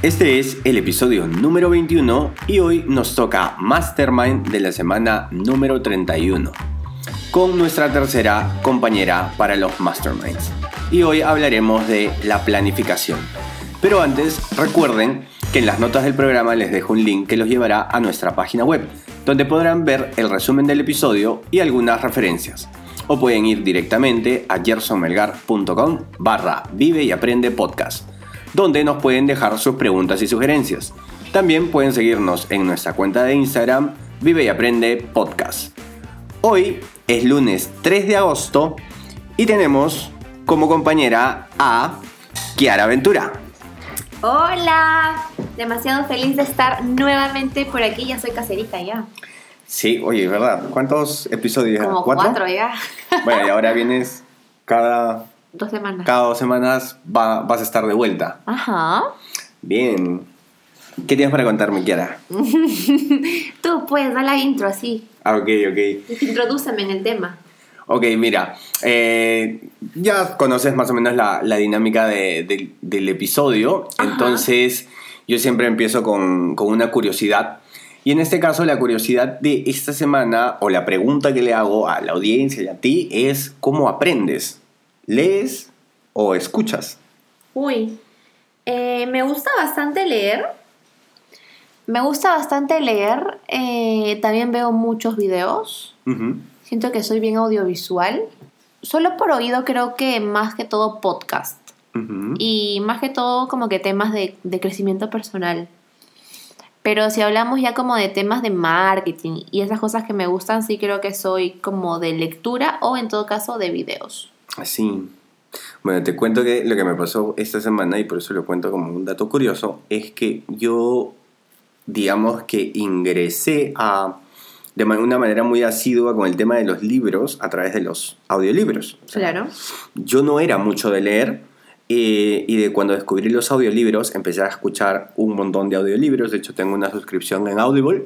Este es el episodio número 21 y hoy nos toca Mastermind de la semana número 31 con nuestra tercera compañera para los Masterminds. Y hoy hablaremos de la planificación. Pero antes, recuerden que en las notas del programa les dejo un link que los llevará a nuestra página web, donde podrán ver el resumen del episodio y algunas referencias. O pueden ir directamente a gersonmelgar.com barra vive y aprende podcast donde nos pueden dejar sus preguntas y sugerencias. También pueden seguirnos en nuestra cuenta de Instagram Vive y Aprende Podcast. Hoy es lunes 3 de agosto y tenemos como compañera a Kiara Ventura. Hola, demasiado feliz de estar nuevamente por aquí, ya soy caserita ya. Sí, oye, ¿verdad? ¿Cuántos episodios? Como cuatro ya. Bueno, y ahora vienes cada Dos semanas. Cada dos semanas vas a estar de vuelta. Ajá. Bien. ¿Qué tienes para contarme, Kiara? Tú puedes dar la intro así. Ah, ok, ok. Introdúceme en el tema. Ok, mira, eh, ya conoces más o menos la, dinámica del episodio, entonces yo siempre empiezo con, con, una curiosidad. Y en este caso la curiosidad de esta semana, o la pregunta que le hago a la audiencia y a ti, es ¿cómo aprendes? ¿Lees o escuchas? Uy, eh, me gusta bastante leer. Me gusta bastante leer. Eh, también veo muchos videos. Siento que soy bien audiovisual. Solo por oído creo que más que todo podcast. Y más que todo como que temas de, de crecimiento personal. Pero si hablamos ya como de temas de marketing y esas cosas que me gustan, sí creo que soy como de lectura o en todo caso de videos. Así. Bueno, te cuento que lo que me pasó esta semana, y por eso lo cuento como un dato curioso, es que yo, digamos que ingresé a, de una manera muy asidua con el tema de los libros a través de los audiolibros. claro. Yo no era mucho de leer, eh, y de cuando descubrí los audiolibros empecé a escuchar un montón de audiolibros. De hecho, tengo una suscripción en Audible.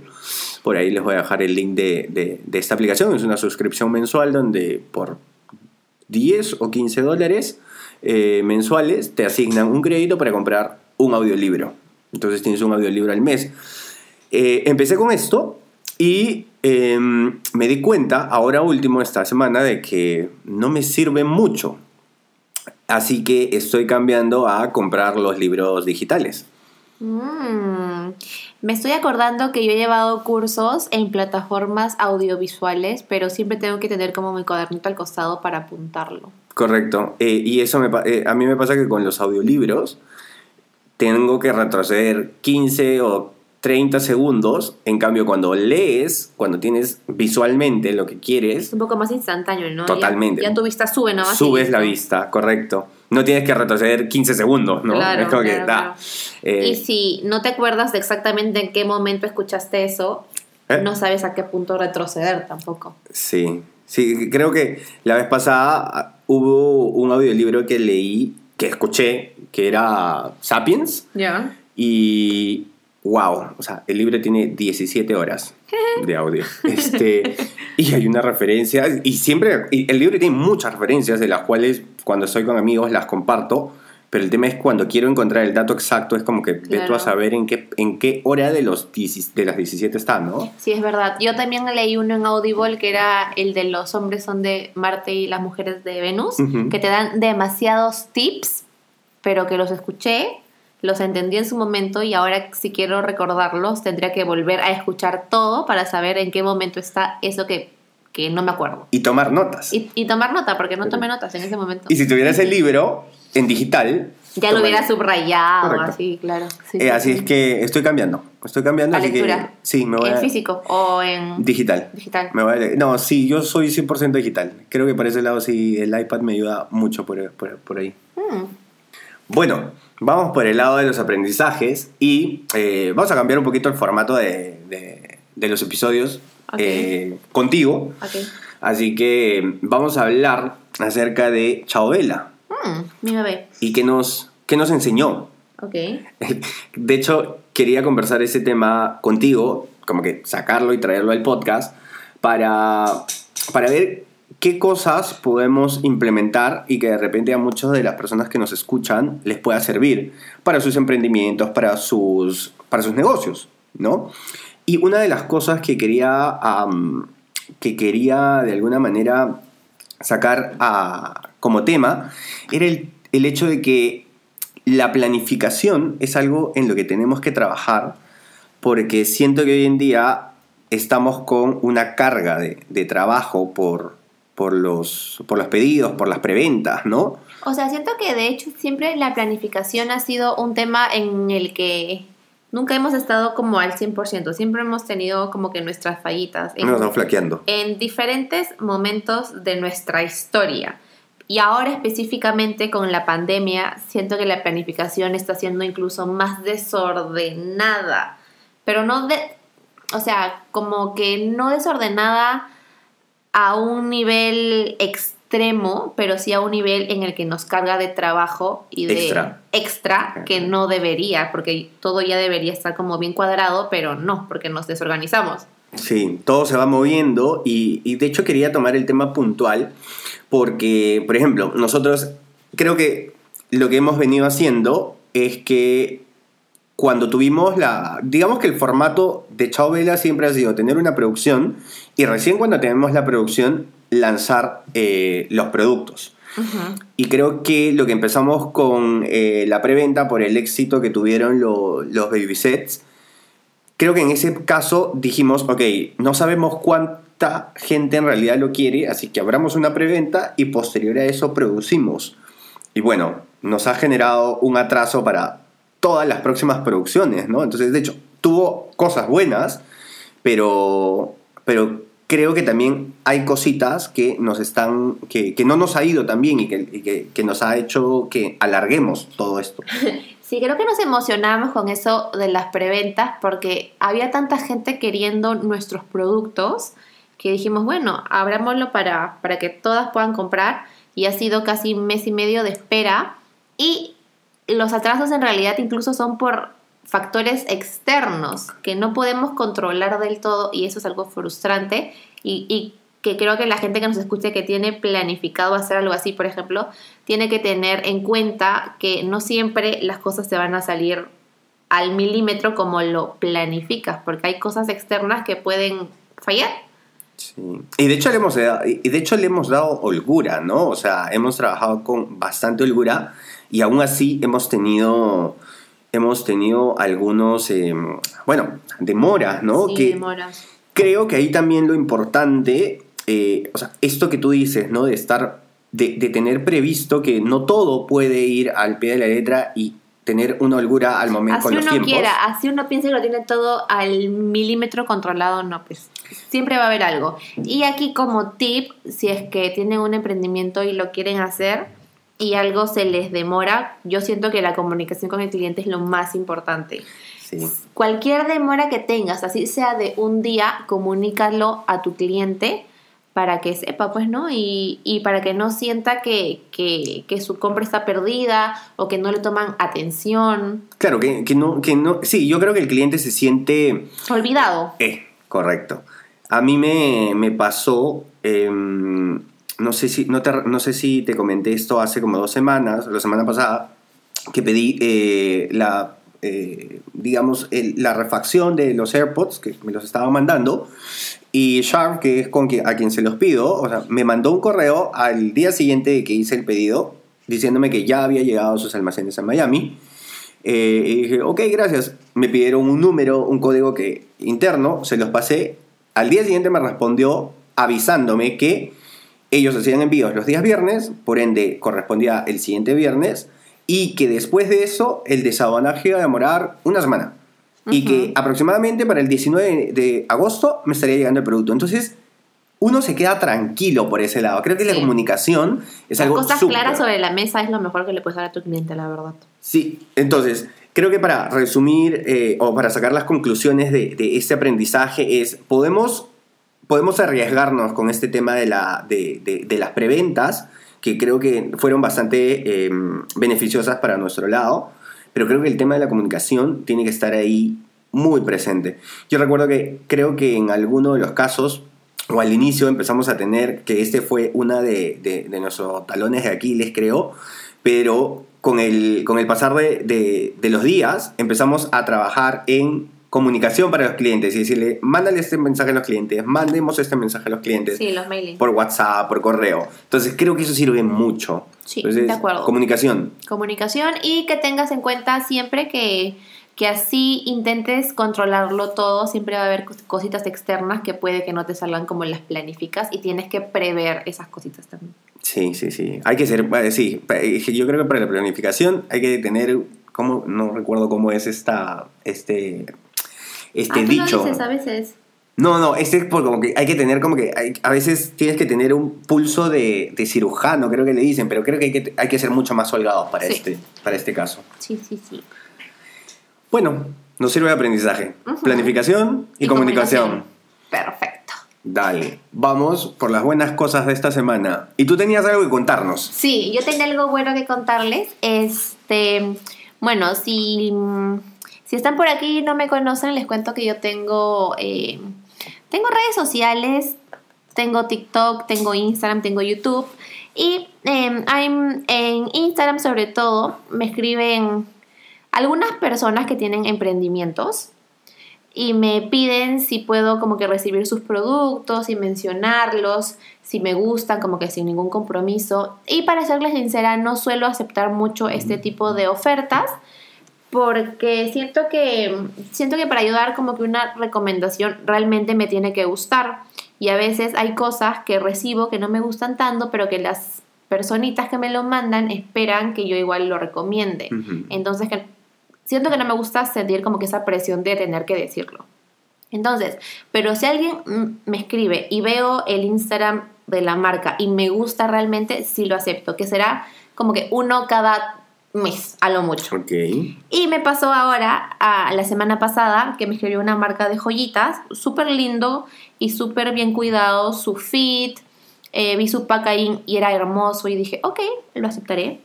Por ahí les voy a dejar el link de, de, de esta aplicación. Es una suscripción mensual donde por 10 o 15 dólares eh, mensuales te asignan un crédito para comprar un audiolibro. Entonces tienes un audiolibro al mes. Eh, empecé con esto y em, me di cuenta, ahora último, esta semana, de que no me sirve mucho. Así que estoy cambiando a comprar los libros digitales. Mm. Me estoy acordando que yo he llevado cursos en plataformas audiovisuales, pero siempre tengo que tener como mi cuadernito al costado para apuntarlo. Correcto. Eh, y eso me, eh, a mí me pasa que con los audiolibros tengo que retroceder 15 o 30 segundos. En cambio, cuando lees, cuando tienes visualmente lo que quieres... Es un poco más instantáneo, ¿no? Totalmente. Ya, tu vista sube, ¿no? Subes la vista, correcto. No tienes que retroceder 15 segundos, ¿no? Claro, es como que da. Eh, y si no te acuerdas de exactamente en qué momento escuchaste eso, ¿Eh? no sabes a qué punto retroceder tampoco. Sí, sí, creo que la vez pasada ah, hubo un audiolibro que leí, que escuché, que era Sapiens. Ya. Y wow, o sea, el libro tiene 17 horas de audio. Este, y hay una referencia, y siempre, el libro tiene muchas referencias de las cuales cuando estoy con amigos las comparto, pero el tema es cuando quiero encontrar el dato exacto, es como que claro. a saber en qué, en qué hora de, los, de las 17 está, ¿no? Sí, es verdad. Yo también leí uno en Audible que era el de los hombres son de Marte y las mujeres de Venus, que te dan demasiados tips, pero que los escuché los entendí en su momento y ahora si quiero recordarlos tendría que volver a escuchar todo para saber en qué momento está eso que, que no me acuerdo. Y tomar notas. Y, tomar nota, porque no tomé notas en ese momento. Y si tuvieras el libro en digital... Ya lo hubiera subrayado, así, claro. Eh, así es que estoy cambiando. Estoy cambiando. ¿La lectura? sí, me voy ¿En físico o en...? Digital. Digital. Me voy a no, sí, yo soy 100% digital. Creo que por ese lado sí el iPad me ayuda mucho por, por, por ahí. Bueno, vamos por el lado de los aprendizajes y eh, vamos a cambiar un poquito el formato de, los episodios eh, contigo. Así que vamos a hablar acerca de Chauvela. Mm, mi bebé. ¿Y qué nos, qué nos enseñó? Ok. De hecho, quería conversar ese tema contigo, como que sacarlo y traerlo al podcast, para, para ver qué cosas podemos implementar y que de repente a muchas de las personas que nos escuchan les pueda servir para sus emprendimientos, para sus, para sus negocios, ¿no? Y una de las cosas que quería, que quería de alguna manera sacar como tema era el, el hecho de que la planificación es algo en lo que tenemos que trabajar porque siento que hoy en día estamos con una carga de, de trabajo por, por los, por los pedidos, por las preventas, ¿no? O sea, siento que de hecho siempre la planificación ha sido un tema en el que nunca hemos estado como al 100%, siempre hemos tenido como que nuestras fallitas. Nos estamos flaqueando. En diferentes momentos de nuestra historia. Y ahora específicamente con la pandemia, siento que la planificación está siendo incluso más desordenada. Pero no de... O sea, como que no desordenada a un nivel extremo, pero sí a un nivel en el que nos carga de trabajo y de extra, extra que no debería, porque todo ya debería estar como bien cuadrado, pero no, porque nos desorganizamos. Sí, todo se va moviendo y, y de hecho quería tomar el tema puntual porque, por ejemplo, nosotros creo que lo que hemos venido haciendo es que cuando tuvimos la... Digamos que el formato de Chao Vela siempre ha sido tener una producción y recién cuando tenemos la producción lanzar eh, los productos. Y creo que lo que empezamos con eh, la preventa por el éxito que tuvieron los baby sets, creo que en ese caso dijimos, ok, no sabemos cuánta gente en realidad lo quiere, así que abramos una preventa y posterior a eso producimos. Y bueno, nos ha generado un atraso para todas las próximas producciones, ¿no? Entonces, de hecho, tuvo cosas buenas, pero, pero creo que también hay cositas que nos están, que, no nos ha ido tan bien y, que, que, nos ha hecho que alarguemos todo esto. Sí, creo que nos emocionamos con eso de las preventas porque había tanta gente queriendo nuestros productos que dijimos, bueno, abrámoslo para, para que todas puedan comprar y ha sido casi un mes y medio de espera y los atrasos en realidad incluso son por factores externos que no podemos controlar del todo y eso es algo frustrante y, que creo que la gente que nos escuche que tiene planificado hacer algo así, por ejemplo, tiene que tener en cuenta que no siempre las cosas se van a salir al milímetro como lo planificas, porque hay cosas externas que pueden fallar. Sí. Y de hecho le hemos dado, y de hecho le hemos dado holgura, ¿no? O sea, hemos trabajado con bastante holgura y aún así hemos tenido hemos tenido algunos, em, bueno, demoras, ¿no? Sí, demoras. Creo que ahí también lo importante, eh, o sea, esto que tú dices, ¿no? De estar, de, tener previsto que no todo puede ir al pie de la letra y tener una holgura al momento con los tiempos. quiera, así uno piensa que lo tiene todo al milímetro controlado, no, pues siempre va a haber algo. Y aquí como tip, si es que tienen un emprendimiento y lo quieren hacer, y algo se les demora, yo siento que la comunicación con el cliente es lo más importante. Cualquier demora que tengas, así sea de un día, comunícalo a tu cliente para que sepa, pues, ¿no? Y, para que no sienta que, su compra está perdida o que no le toman atención. Claro, que, no, que no. Sí, yo creo que el cliente se siente. Olvidado. Eh, correcto. A mí me, me pasó. Em, no sé si, no, te, no sé si te comenté esto hace como dos semanas, la semana pasada, que pedí eh, la, eh, digamos, la refacción de los AirPods, que me los estaba mandando, y Sharp, que es con a quien se los pido, me mandó un correo al día siguiente que hice el pedido, diciéndome que ya había llegado a sus almacenes en Miami. Eh, y dije, ok, gracias. Me pidieron un número, un código que, interno, se los pasé. Al día siguiente me respondió avisándome que ellos hacían envíos los días viernes, por ende correspondía el siguiente viernes, y que después de eso el desabonaje iba a demorar una semana. Y que aproximadamente para el 19 de agosto me estaría llegando el producto. Entonces, uno se queda tranquilo por ese lado. Creo que la comunicación es algo Cosas claras sobre la mesa es lo mejor que le puedes dar a tu cliente, la verdad. Sí, entonces, creo que para resumir eh, o para sacar las conclusiones de, este aprendizaje es, podemos, podemos arriesgarnos con este tema de, la, de, las preventas, que creo que fueron bastante em, beneficiosas para nuestro lado, pero creo que el tema de la comunicación tiene que estar ahí muy presente. Yo recuerdo que creo que en alguno de los casos o al inicio empezamos a tener, que este fue una de, nuestros talones de Aquiles, creo, pero con el, con el pasar de, los días empezamos a trabajar en comunicación para los clientes y decirle, mándale este mensaje a los clientes, mandemos este mensaje a los clientes. Sí, los mailings. Por WhatsApp, por correo. Entonces creo que eso sirve mucho. Sí, de acuerdo. Comunicación. Comunicación y que tengas en cuenta siempre que que así intentes controlarlo todo, siempre va a haber cositas externas que puede que no te salgan como las planificas y tienes que prever esas cositas también. Sí, sí, sí. Hay que ser, eh, sí, yo creo que para la planificación hay que tener, como, no recuerdo cómo es esta, este, este dicho. Lo dices a veces. No, no, este es por como que hay que tener como que, a veces tienes que tener un pulso de, cirujano, creo que le dicen, pero creo que hay que, hay que ser mucho más holgados para, este, para este caso. Sí, sí, sí. Bueno, nos sirve de aprendizaje. Planificación y, comunicación. Perfecto. Dale, vamos por las buenas cosas de esta semana. Y tú tenías algo que contarnos. Sí, yo tenía algo bueno que contarles. Este, bueno, si, si están por aquí y no me conocen, les cuento que yo tengo, eh, tengo redes sociales, tengo TikTok, tengo Instagram, tengo YouTube. Y em, en Instagram sobre todo me escriben algunas personas que tienen emprendimientos y me piden si puedo como que recibir sus productos y mencionarlos, si me gustan, como que sin ningún compromiso. Y para serles sincera, no suelo aceptar mucho este tipo de ofertas porque siento que siento que para ayudar como que una recomendación realmente me tiene que gustar y a veces hay cosas que recibo que no me gustan tanto, pero que las personitas que me lo mandan esperan que yo igual lo recomiende. Entonces que siento que no me gusta sentir como que esa presión de tener que decirlo. Entonces, pero si alguien me escribe y veo el Instagram de la marca y me gusta realmente, sí lo acepto, que será como que uno cada mes, a lo mucho. Y me pasó ahora, a la semana pasada, que me escribió una marca de joyitas, súper lindo y súper bien cuidado, su fit, eh, vi su packaging y era hermoso y dije, ok, lo aceptaré.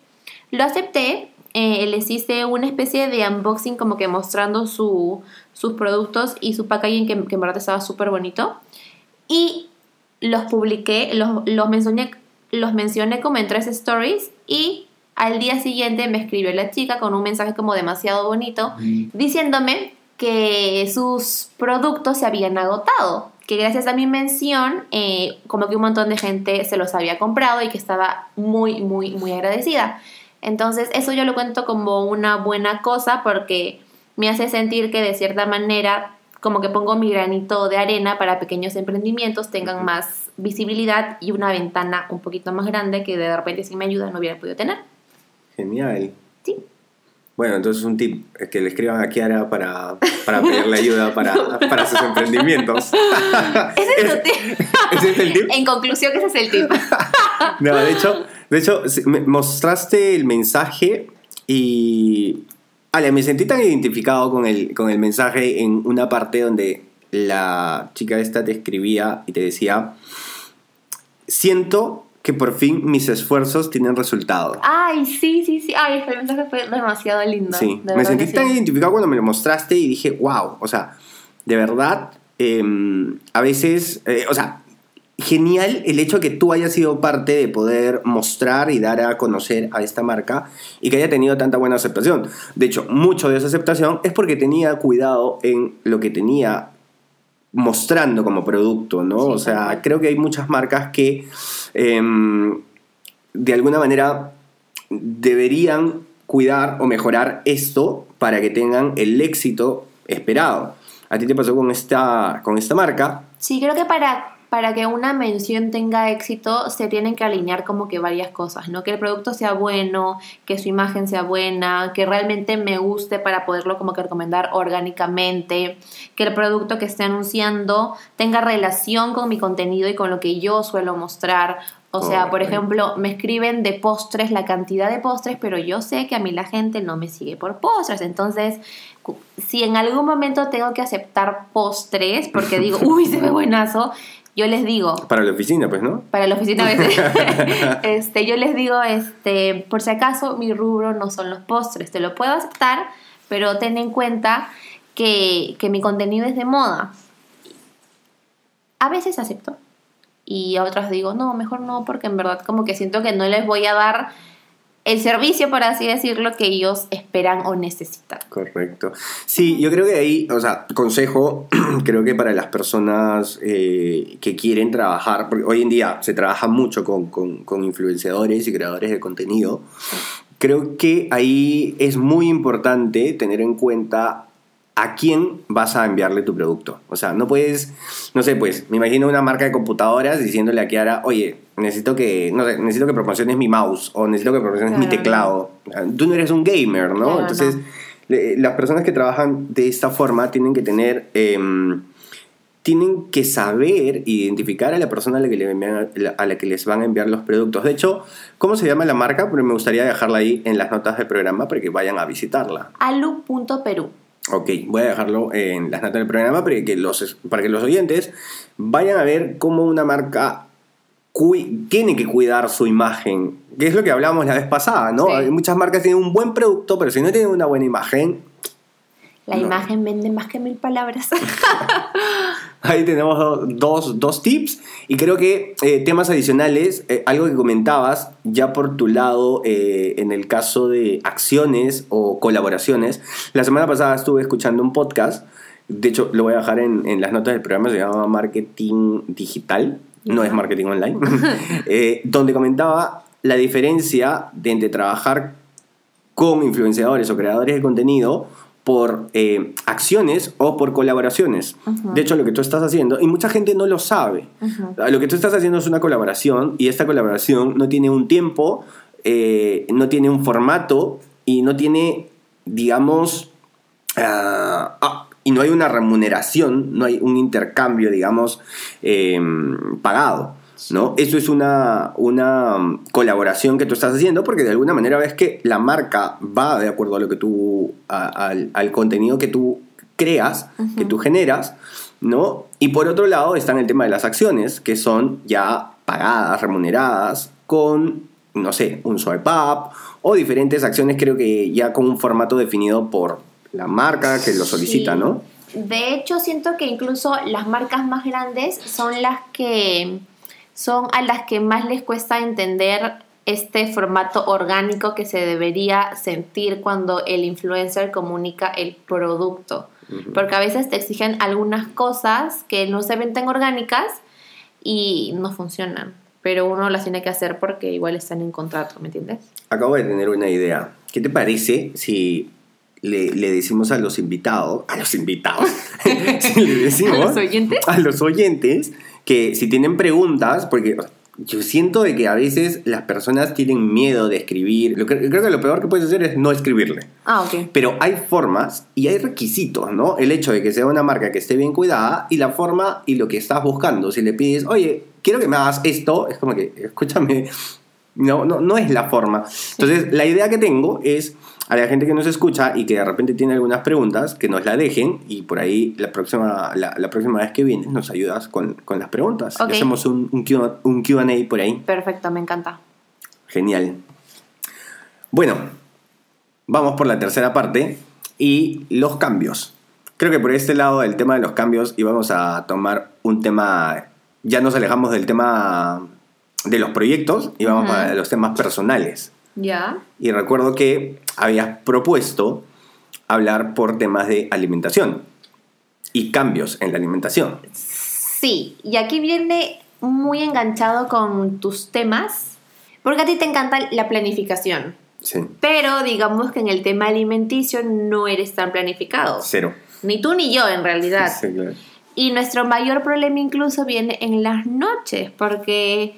Lo acepté eh, les hice una especie de unboxing como que mostrando sus productos y su packaging que, que en verdad estaba súper bonito. Y los publiqué, los, los, mencioné, los mencioné como en tres stories y al día siguiente me escribió la chica con un mensaje como demasiado bonito diciéndome que sus productos se habían agotado, que gracias a mi mención eh, como que un montón de gente se los había comprado y que estaba muy, muy, muy agradecida. Entonces, eso yo lo cuento como una buena cosa porque me hace sentir que de cierta manera como que pongo mi granito de arena para pequeños emprendimientos tengan más visibilidad y una ventana un poquito más grande que de repente si me ayuda no hubiera podido tener. Genial. Sí. Bueno, entonces un tip es que le escriban a Kiara para, para pedirle ayuda para, para sus emprendimientos. ese es tu tip. ¿Ese es el tip? En conclusión, ese es el tip. no, de hecho, de hecho, me mostraste el mensaje y... Ale, me sentí tan identificado con el, con el mensaje en una parte donde la chica esta te escribía y te decía, siento que por fin mis esfuerzos tienen resultado. Ay, sí, sí, sí. Ay, el mensaje fue demasiado lindo. Sí, me sentí tan identificado cuando me lo mostraste y dije, wow, o sea, de verdad, em, a veces, eh, o sea, genial el hecho de que tú hayas sido parte de poder mostrar y dar a conocer a esta marca y que haya tenido tanta buena aceptación. De hecho, mucho de esa aceptación es porque tenía cuidado en lo que tenía mostrando como producto, ¿no? o sea, creo que hay muchas marcas que em, de alguna manera deberían cuidar o mejorar esto para que tengan el éxito esperado. ¿A ti te pasó con esta, con esta marca? Sí, creo que para para que una mención tenga éxito se tienen que alinear como que varias cosas, ¿no? Que el producto sea bueno, que su imagen sea buena, que realmente me guste para poderlo como que recomendar orgánicamente, que el producto que esté anunciando tenga relación con mi contenido y con lo que yo suelo mostrar. O sea, por ejemplo, me escriben de postres la cantidad de postres, pero yo sé que a mí la gente no me sigue por postres. Entonces, si en algún momento tengo que aceptar postres, porque digo, uy, se ve buenazo, yo les digo. Para la oficina, pues, ¿no? Para la oficina a veces. este, yo les digo, este, por si acaso, mi rubro no son los postres. Te lo puedo aceptar, pero ten en cuenta que, que mi contenido es de moda. A veces acepto. Y a otras digo, no, mejor no, porque en verdad como que siento que no les voy a dar el servicio, por así decirlo, que ellos esperan o necesitan. Correcto. Sí, yo creo que ahí, o sea, consejo, creo que para las personas eh, que quieren trabajar, porque hoy en día se trabaja mucho con, con, con influenciadores y creadores de contenido, creo que ahí es muy importante tener en cuenta a quién vas a enviarle tu producto. O sea, no puedes, no sé, pues, me imagino una marca de computadoras diciéndole a Kiara, oye, necesito que, no sé, necesito que promociones mi mouse o necesito que promociones mi teclado. Tú no eres un gamer, ¿no? Entonces, las personas que trabajan de esta forma tienen que tener... Em, tienen que saber identificar a la persona a la, que le a la que les van a enviar los productos. De hecho, ¿cómo se llama la marca? Porque me gustaría dejarla ahí en las notas del programa para que vayan a visitarla. alu.peru. Ok, voy a dejarlo en las notas del programa para que los, para que los oyentes vayan a ver cómo una marca tiene que cuidar su imagen, que es lo que hablábamos la vez pasada, ¿no? Muchas marcas tienen un buen producto, pero si no tienen una buena imagen, la imagen vende más que mil palabras. Ahí tenemos dos, tips y creo que eh, temas adicionales, eh, algo que comentabas ya por tu lado eh, en el caso de acciones o colaboraciones. La semana pasada estuve escuchando un podcast, de hecho lo voy a dejar en, las notas del programa, se llama Marketing Digital, no es marketing online, donde comentaba la diferencia de entre trabajar con influenciadores o creadores de contenido por eh, acciones o por colaboraciones. De hecho, lo que tú estás haciendo, y mucha gente no lo sabe, lo que tú estás haciendo es una colaboración y esta colaboración no tiene un tiempo, eh, no tiene un formato y no tiene, digamos, ah, y no hay una remuneración, no hay un intercambio, digamos, eh, pagado. ¿no? Eso es una, una colaboración que tú estás haciendo porque de alguna manera ves que la marca va de acuerdo a lo que tú, al, contenido que tú creas, que tú generas, ¿no? Y por otro lado está en el tema de las acciones, que son ya pagadas, remuneradas, con, no sé, un swipe up o diferentes acciones, creo que ya con un formato definido por la marca que lo solicita, ¿no? De hecho, siento que incluso las marcas más grandes son las que son a las que más les cuesta entender este formato orgánico que se debería sentir cuando el influencer comunica el producto. Porque a veces te exigen algunas cosas que no se ven tan orgánicas y no funcionan. Pero uno las tiene que hacer porque igual están en contrato, ¿me entiendes? Acabo de tener una idea. ¿Qué te parece si le, decimos a los invitados, a los invitados, le decimos ¿A los oyentes? A los oyentes que si tienen preguntas, porque yo siento de que a veces las personas tienen miedo de escribir. creo que lo peor que puedes hacer es no escribirle. Ah, ok. Pero hay formas y hay requisitos, ¿no? El hecho de que sea una marca que esté bien cuidada y la forma y lo que estás buscando. Si le pides, oye, quiero que me hagas esto, es como que, escúchame, no, no, no es la forma. Entonces, la idea que tengo es a la gente que nos escucha y que de repente tiene algunas preguntas, que nos la dejen y por ahí la próxima, la, próxima vez que vienes nos ayudas con, las preguntas. Hacemos un, un, QA por ahí. Perfecto, me encanta. Genial. Bueno, vamos por la tercera parte y los cambios. Creo que por este lado el tema de los cambios y vamos a tomar un tema, ya nos alejamos del tema de los proyectos y vamos a los temas personales. Ya. Y recuerdo que habías propuesto hablar por temas de alimentación y cambios en la alimentación. Sí, y aquí viene muy enganchado con tus temas, porque a ti te encanta la planificación. Sí. Pero digamos que en el tema alimenticio no eres tan planificado. Cero. Ni tú ni yo, en realidad. Sí, claro. Y nuestro mayor problema incluso viene en las noches, porque,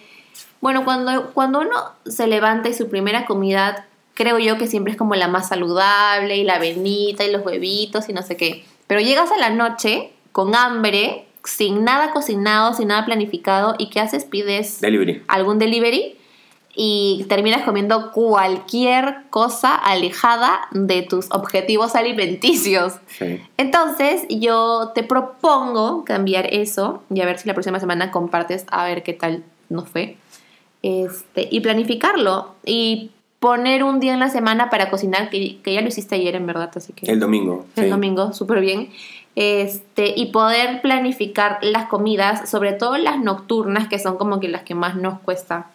bueno, cuando, cuando uno se levanta y su primera comida, creo yo que siempre es como la más saludable, y la avenita, y los huevitos, y no sé qué. Pero llegas a la noche con hambre, sin nada cocinado, sin nada planificado, y ¿qué haces? Pides Delivery. algún delivery y terminas comiendo cualquier cosa alejada de tus objetivos alimenticios. Sí. Entonces, yo te propongo cambiar eso y a ver si la próxima semana compartes a ver qué tal nos fue. Este, y planificarlo y poner un día en la semana para cocinar, que, que ya lo hiciste ayer en verdad, así que El domingo. el sí. domingo, súper bien. Este, y poder planificar las comidas, sobre todo las nocturnas, que son como que las que más nos cuesta.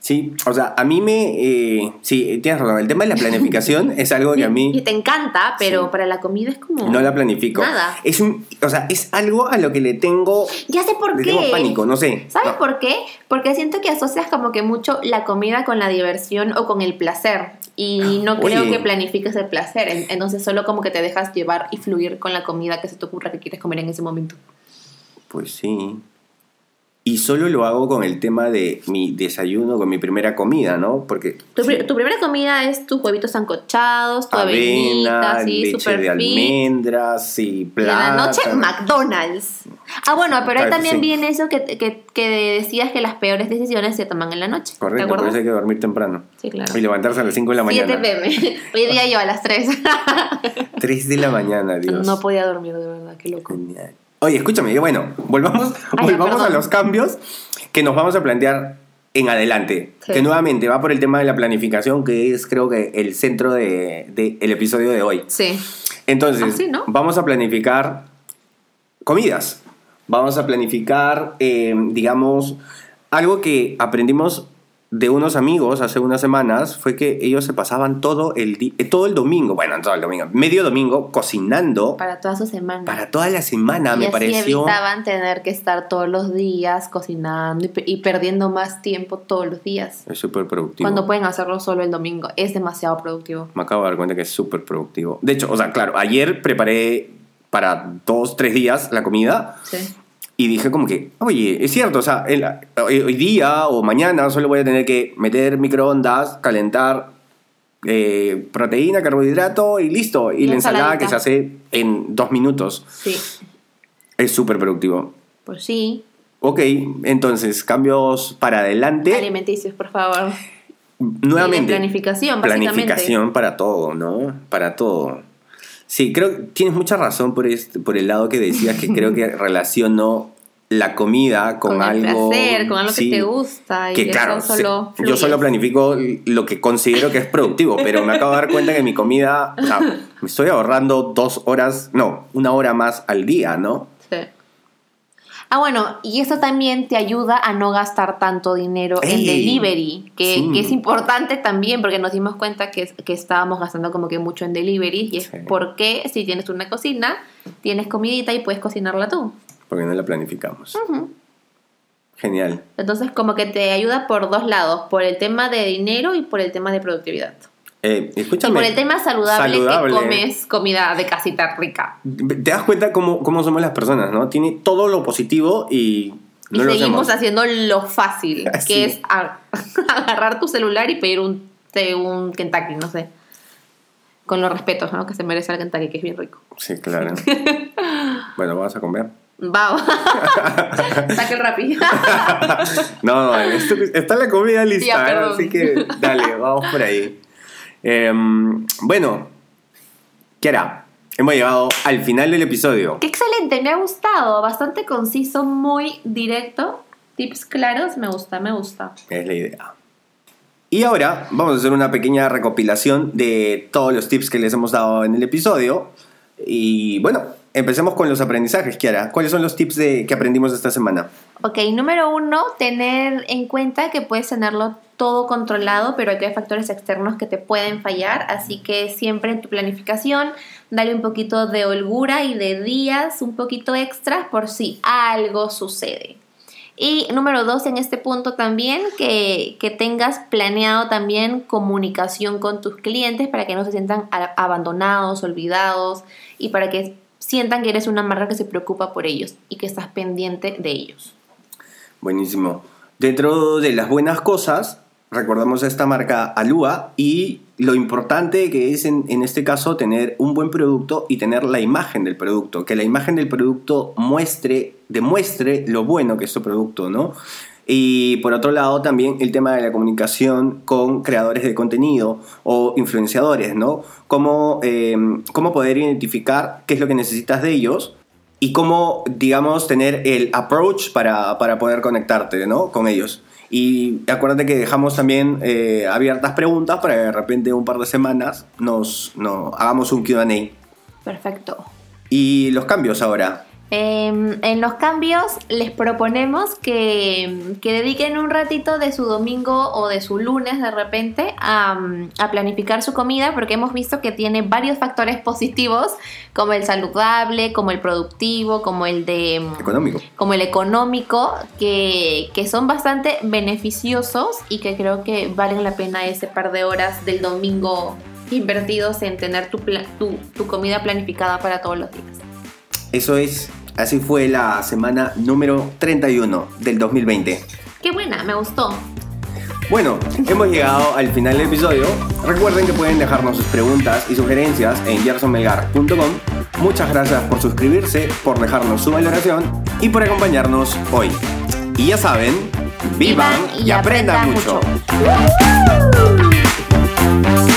Sí, o sea, a mí me... eh, sí, tienes razón. El tema de la planificación es algo que a Y mí te encanta, pero Sí. para la comida es como... no la planifico. Nada. Es un... O sea, es algo a lo que le tengo... Ya sé por le qué. tengo pánico, no sé. ¿Sabes No. por qué? Porque siento que asocias como que mucho la comida con la diversión o con el placer. Y no creo que planifiques el placer. En- Entonces solo como que te dejas llevar y fluir con la comida que se te ocurra que quieres comer en ese momento. Pues sí. Y solo lo hago con el tema de mi desayuno, con mi primera comida, ¿no? Porque Tu, sí, tu primera comida es tus huevitos sancochados, tu avenita, avena, así, leche super de fit. almendras y Y en la noche, McDonald's. Ah, bueno, pero ahí también sí. viene eso que, que, que decías que las peores decisiones se toman en la noche. ¿Te Correcto, por eso hay que dormir temprano. Sí, claro. Y levantarse a las 5 de la 7 mañana. pm. Hoy día yo a las 3. 3 de la mañana, Dios. no podía dormir, de verdad, qué loco. Genial. Oye, escúchame, bueno, volvamos, Ah, volvamos a los cambios que nos vamos a plantear en adelante. Sí. Que nuevamente va por el tema de la planificación, que es creo que el centro del de, el episodio de hoy. Sí. Entonces, Ah, vamos a planificar comidas. Vamos a planificar, eh, digamos, algo que aprendimos de unos amigos hace unas semanas fue que ellos se pasaban todo el eh, todo el domingo, bueno, todo el domingo, medio domingo cocinando para, Para toda su semana. toda la semana, y me así pareció. evitaban tener que estar todos los días cocinando y, y perdiendo más tiempo todos los días. Es súper productivo. Cuando pueden hacerlo solo el domingo. Es demasiado productivo. Me acabo de dar cuenta que es súper productivo. De hecho, o sea, claro, ayer preparé para dos, tres días la comida Sí. Y dije como que, oye, es cierto, o sea, el- hoy día o mañana solo voy a tener que meter microondas, calentar eh, proteína, carbohidrato y listo. Y Y la ensalada que se hace en dos minutos. Sí. Es súper productivo. Pues sí. Ok, entonces, cambios para adelante. Alimenticios, por favor. Nuevamente. Y planificación, básicamente. Planificación para todo, ¿no? Para todo. Sí, creo que tienes mucha razón por, este, por el lado que decías que creo que relaciono la comida con, Con, el algo. placer, con algo sí, que te gusta. Y que claro, solo se- yo solo planifico lo que considero que es productivo, pero me acabo de dar cuenta que mi comida, o sea, me estoy ahorrando dos horas, no, una hora más al día, ¿no? Ah, bueno, y eso también te ayuda a no gastar tanto dinero en delivery, que, Sí. que es importante también porque nos dimos cuenta que, que estábamos gastando como que mucho en delivery y es Sí. porque si tienes una cocina, tienes comidita y puedes cocinarla tú. Porque no la planificamos. Genial. Entonces como que te ayuda por dos lados, por el tema de dinero y por el tema de productividad. Eh, Y escúchame. por el tema saludable, Saludable. que comes comida de casita rica. Te das cuenta cómo, cómo somos las personas, ¿no? Tiene todo lo positivo y no y lo seguimos hacemos. haciendo lo fácil, Sí. que es agarrar tu celular y pedir un, un Kentucky, no sé. Con los respetos ¿no? que se merece el Kentucky, que es bien rico. Sí, claro. bueno, vamos a comer. Va, saque el rapi. No, no, esto- está la comida lista, Ya, ¿eh? así que dale, vamos por ahí. Em, bueno, ¿qué hará? Hemos llegado al final del episodio. Qué excelente, me ha gustado. Bastante conciso, muy directo. Tips claros, me gusta, me gusta. Es la idea. Y ahora vamos a hacer una pequeña recopilación de todos los tips que les hemos dado en el episodio. Y bueno, empecemos con los aprendizajes, Kiara. ¿Cuáles son los tips de, que aprendimos esta semana? Ok, número uno, tener en cuenta que puedes tenerlo todo controlado, pero hay factores externos que te pueden fallar, así que siempre en tu planificación dale un poquito de holgura y de días un poquito extras por si algo sucede. Y número dos, en este punto también, que, que tengas planeado también comunicación con tus clientes para que no se sientan abandonados, olvidados y para que sientan que eres una marca que se preocupa por ellos y que estás pendiente de ellos. Buenísimo. Dentro de las buenas cosas, recordamos a esta marca Alua y lo importante que es en, en, este caso tener un buen producto y tener la imagen del producto, que la imagen del producto muestre, demuestre lo bueno que es tu producto, ¿no? Y por otro lado también el tema de la comunicación con creadores de contenido o influenciadores, ¿no? Cómo, eh, cómo poder identificar qué es lo que necesitas de ellos y cómo, digamos, tener el approach para, para poder conectarte, ¿no? Con ellos. Y acuérdate que dejamos también eh, abiertas preguntas para que de repente un par de semanas nos, nos hagamos un QA. Perfecto. Y los cambios ahora. Eh, en los cambios les proponemos que, que, dediquen un ratito de su domingo o de su lunes de repente a, a, planificar su comida porque hemos visto que tiene varios factores positivos como el saludable, como el productivo, como el de económico, como el económico que, que son bastante beneficiosos y que creo que valen la pena ese par de horas del domingo invertidos en tener tu, tu, tu comida planificada para todos los días. Eso es, así fue la semana número 31 del 2020. Qué buena, me gustó. Bueno, hemos llegado al final del episodio. Recuerden que pueden dejarnos sus preguntas y sugerencias en gersonmelgar.com. Muchas gracias por suscribirse, por dejarnos su valoración y por acompañarnos hoy. Y ya saben, vivan, y, aprendan, aprendan mucho. mucho.